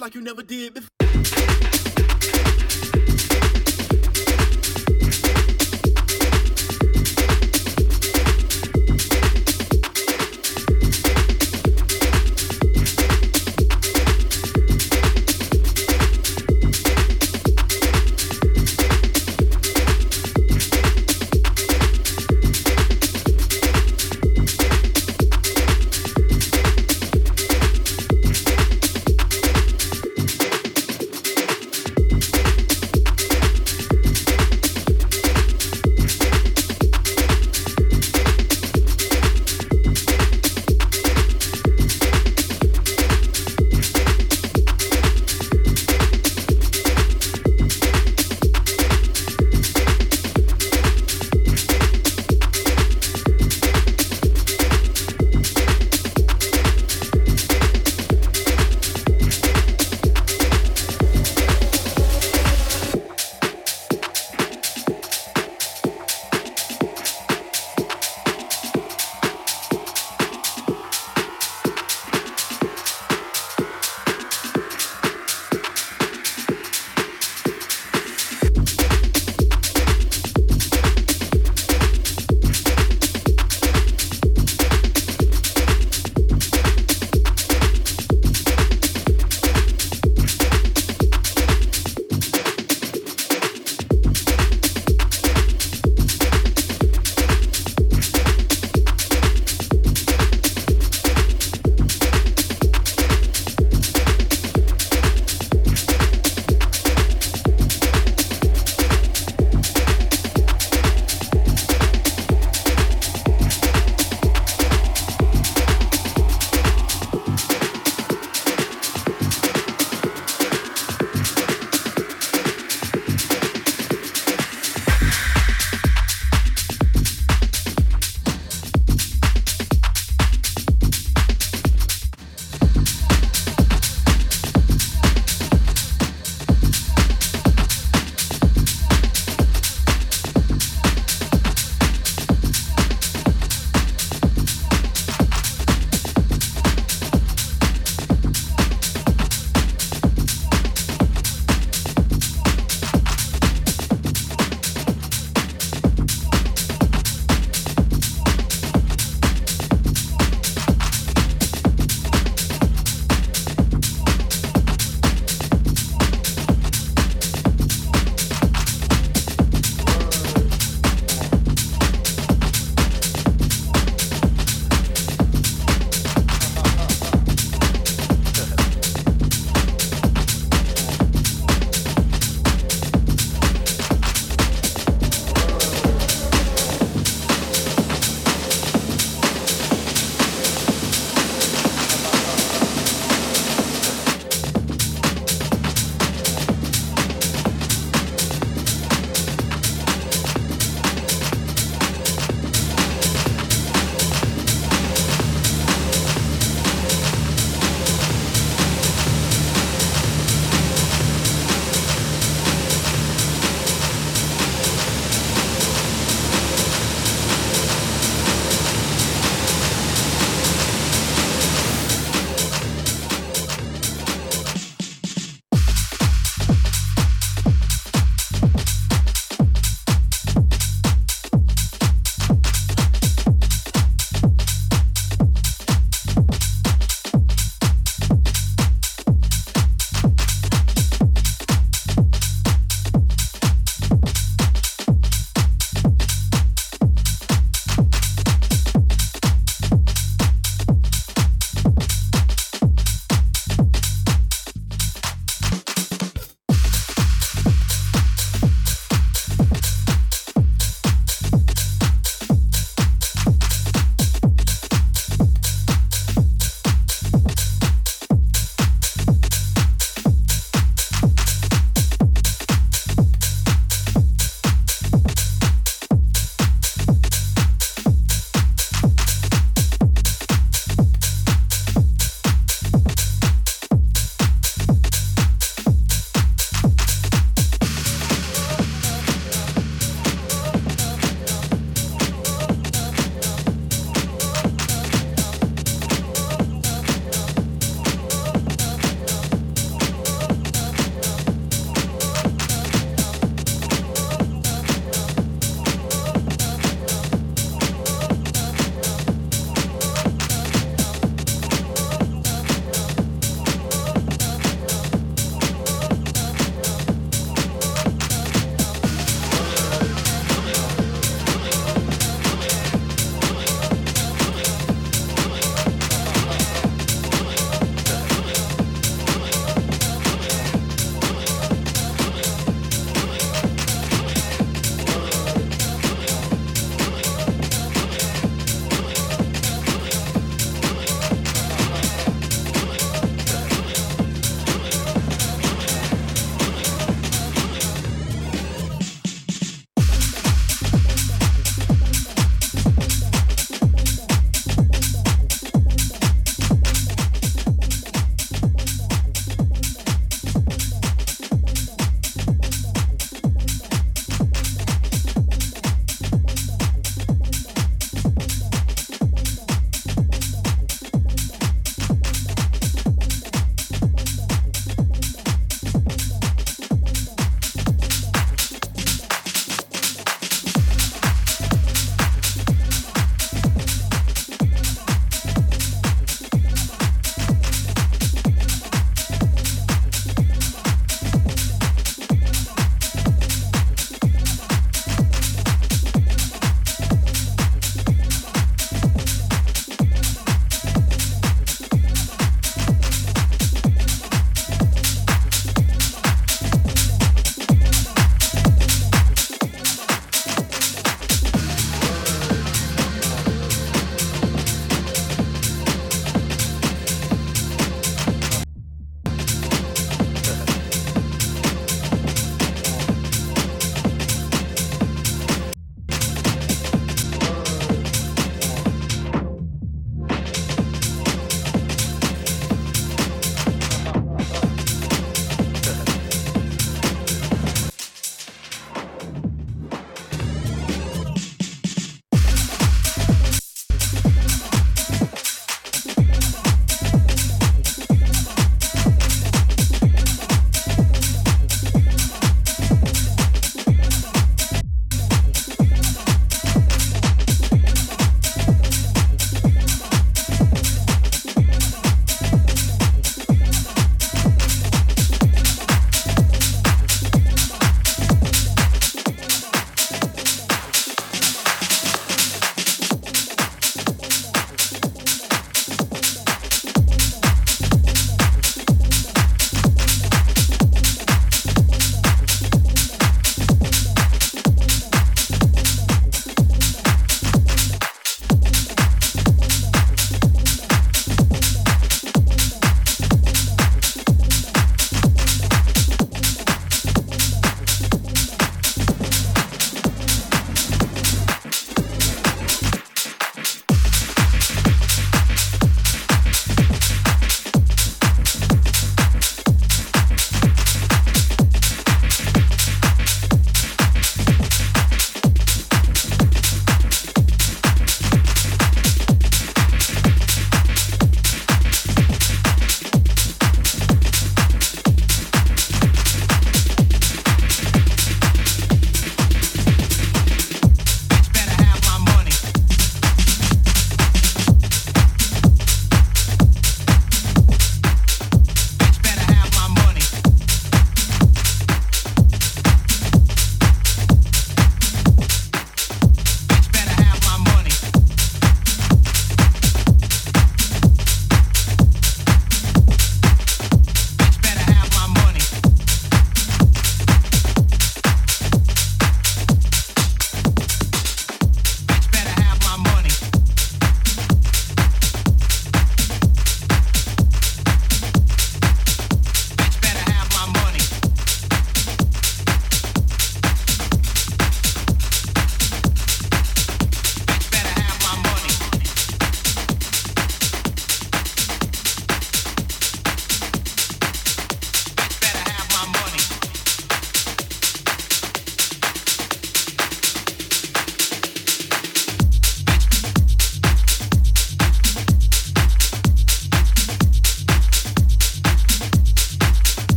like you never did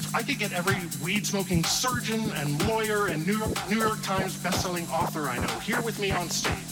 before. smoking surgeon and lawyer and New York, New York Times bestselling author I know here with me on stage.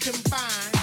Combined,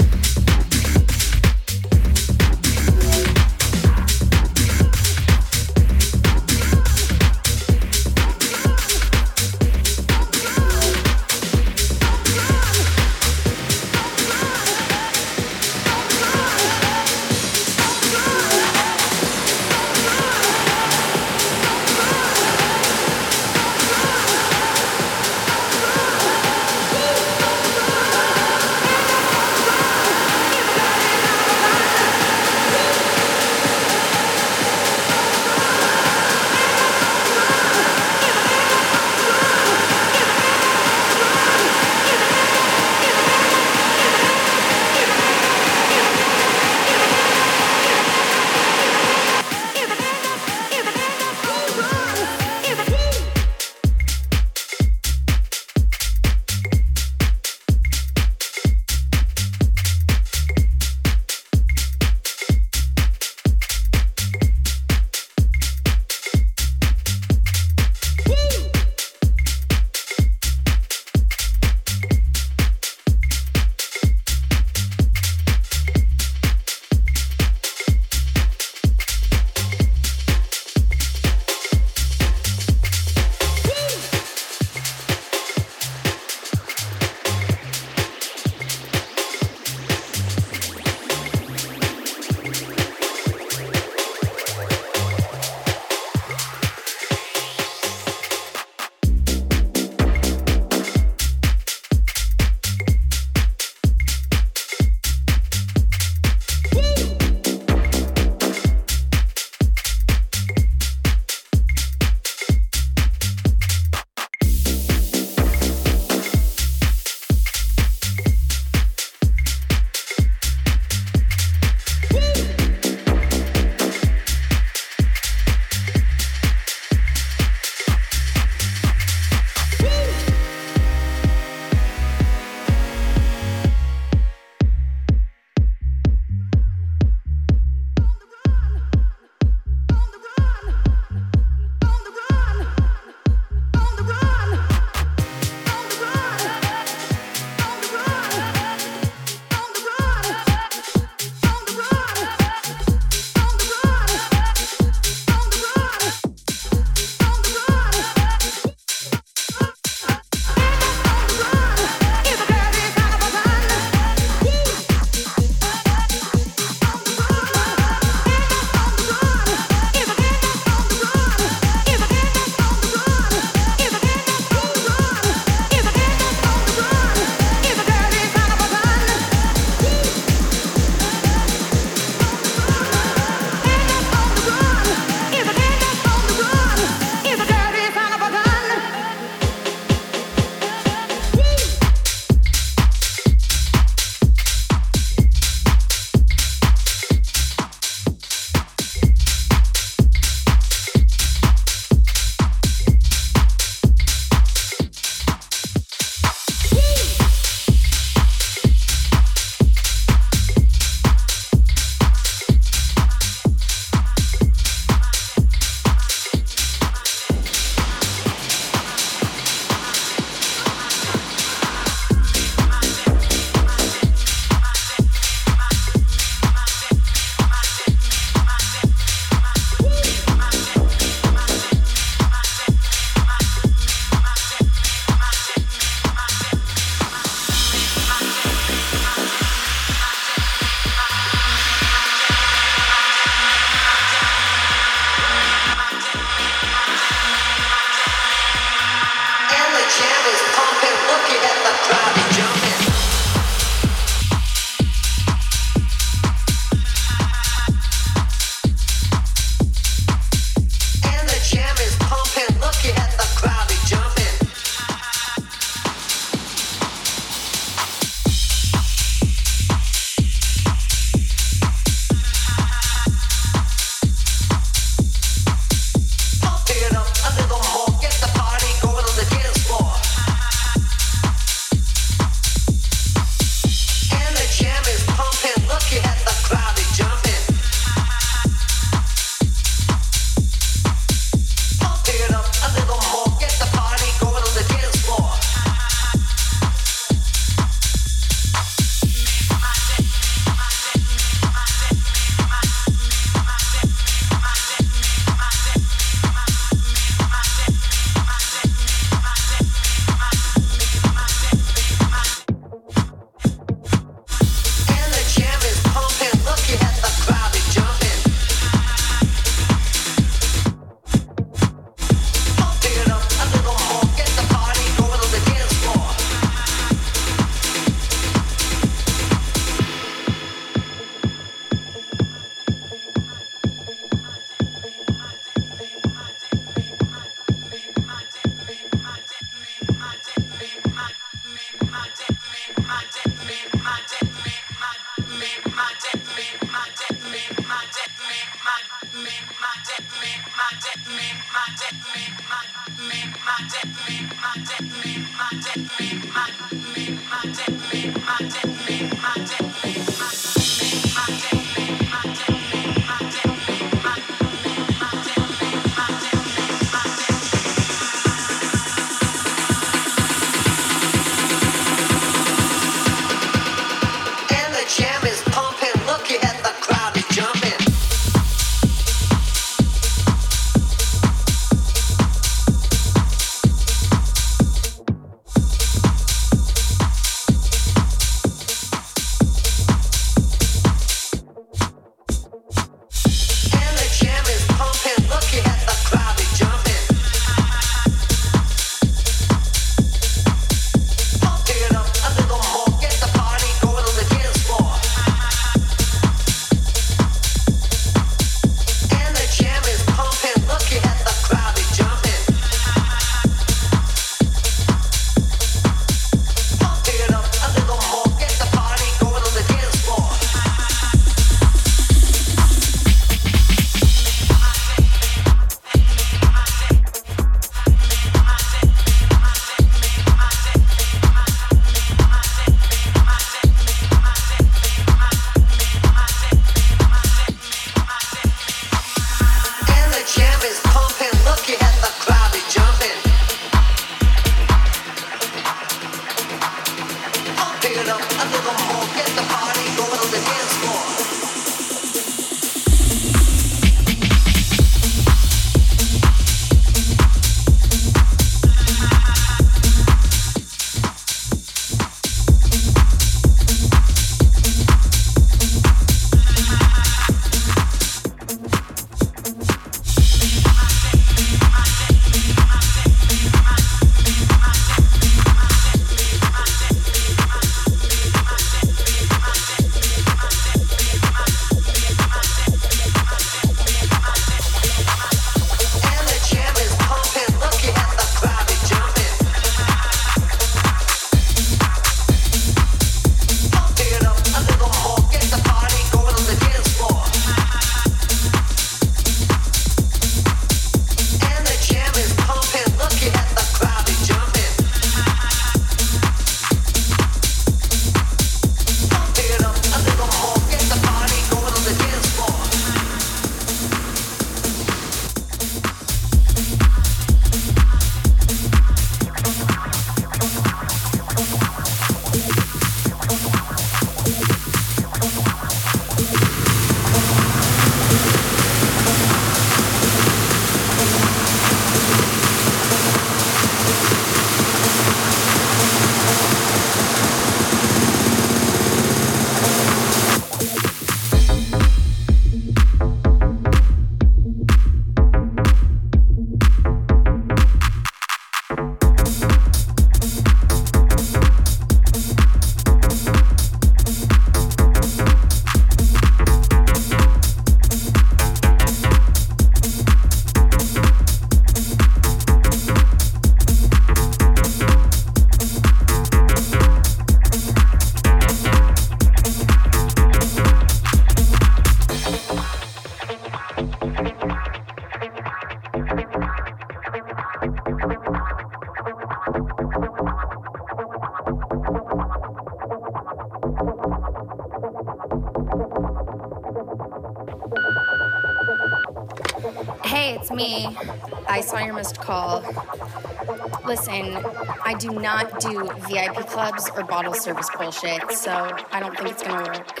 not do VIP clubs or bottle service bullshit, so I don't think it's gonna work.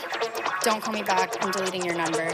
Don't call me back. I'm deleting your number.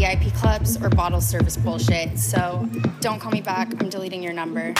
VIP clubs or bottle service bullshit, so don't call me back. I'm deleting your number.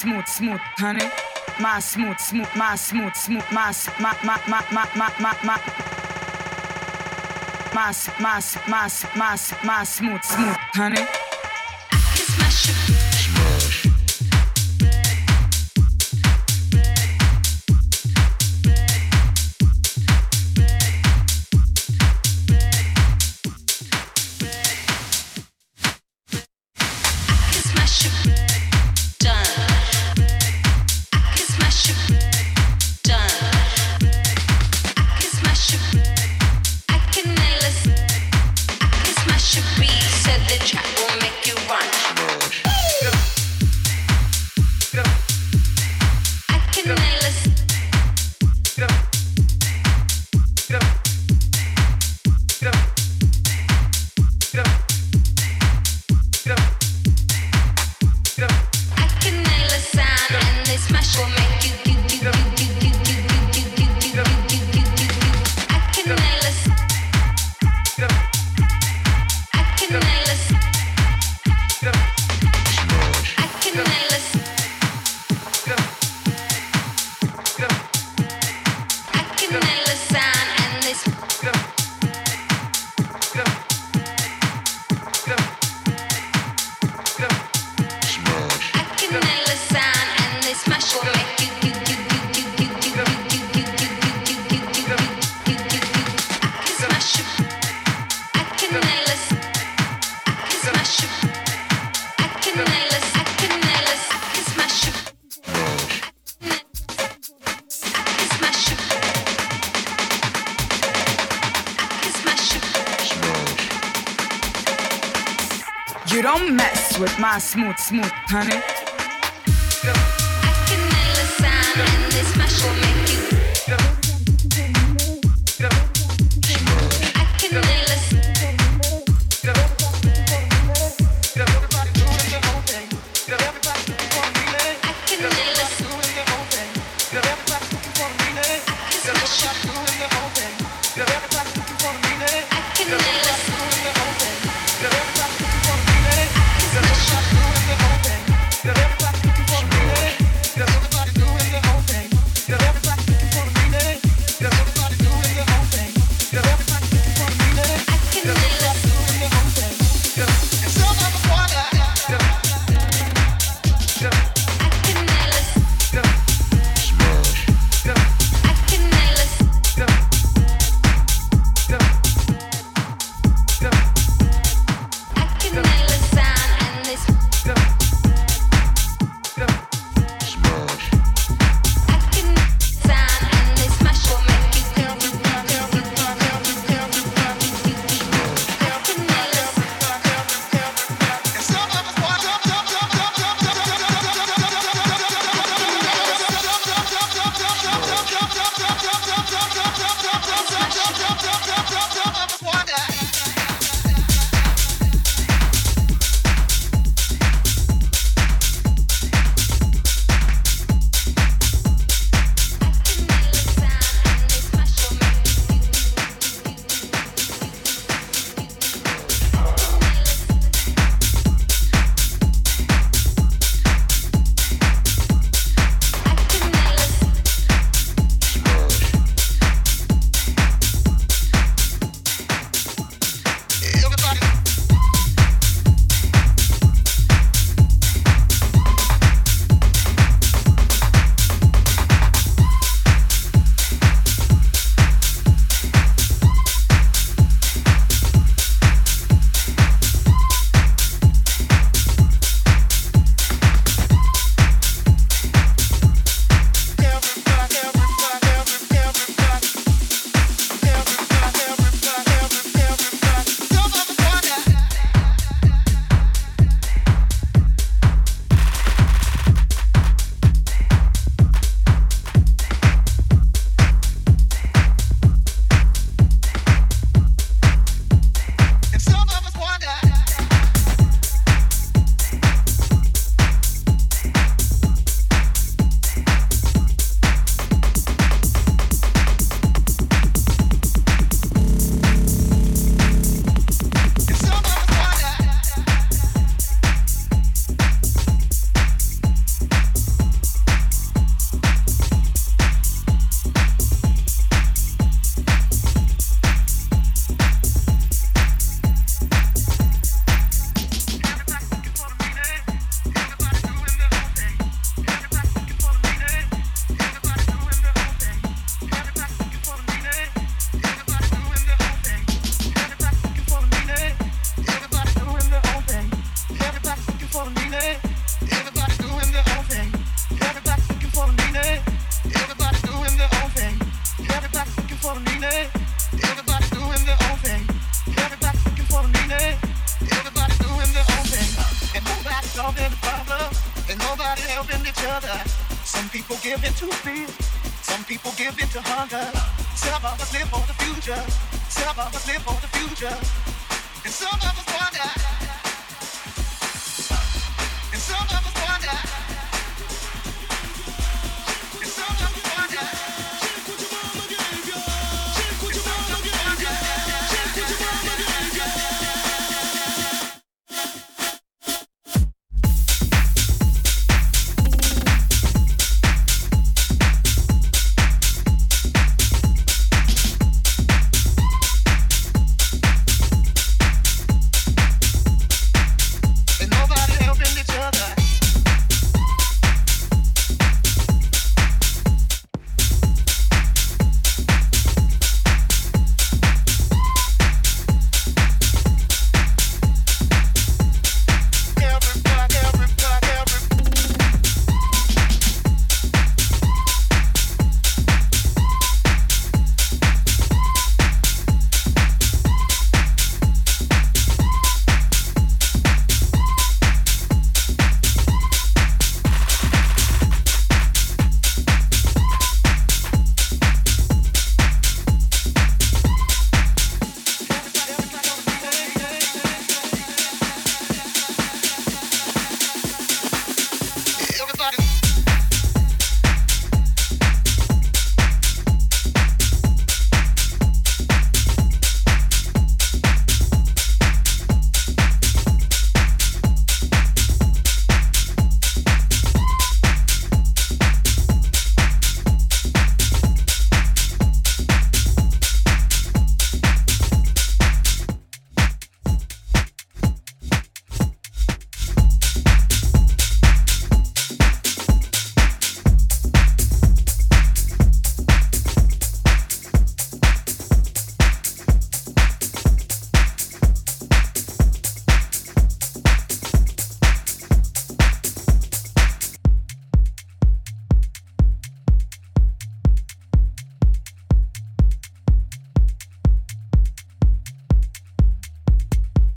smooth, smooth, honey. My smooth, smooth, my smooth, smooth, my my my my my my my my my my my my my smooth, smooth, honey. smooth, smooth, honey?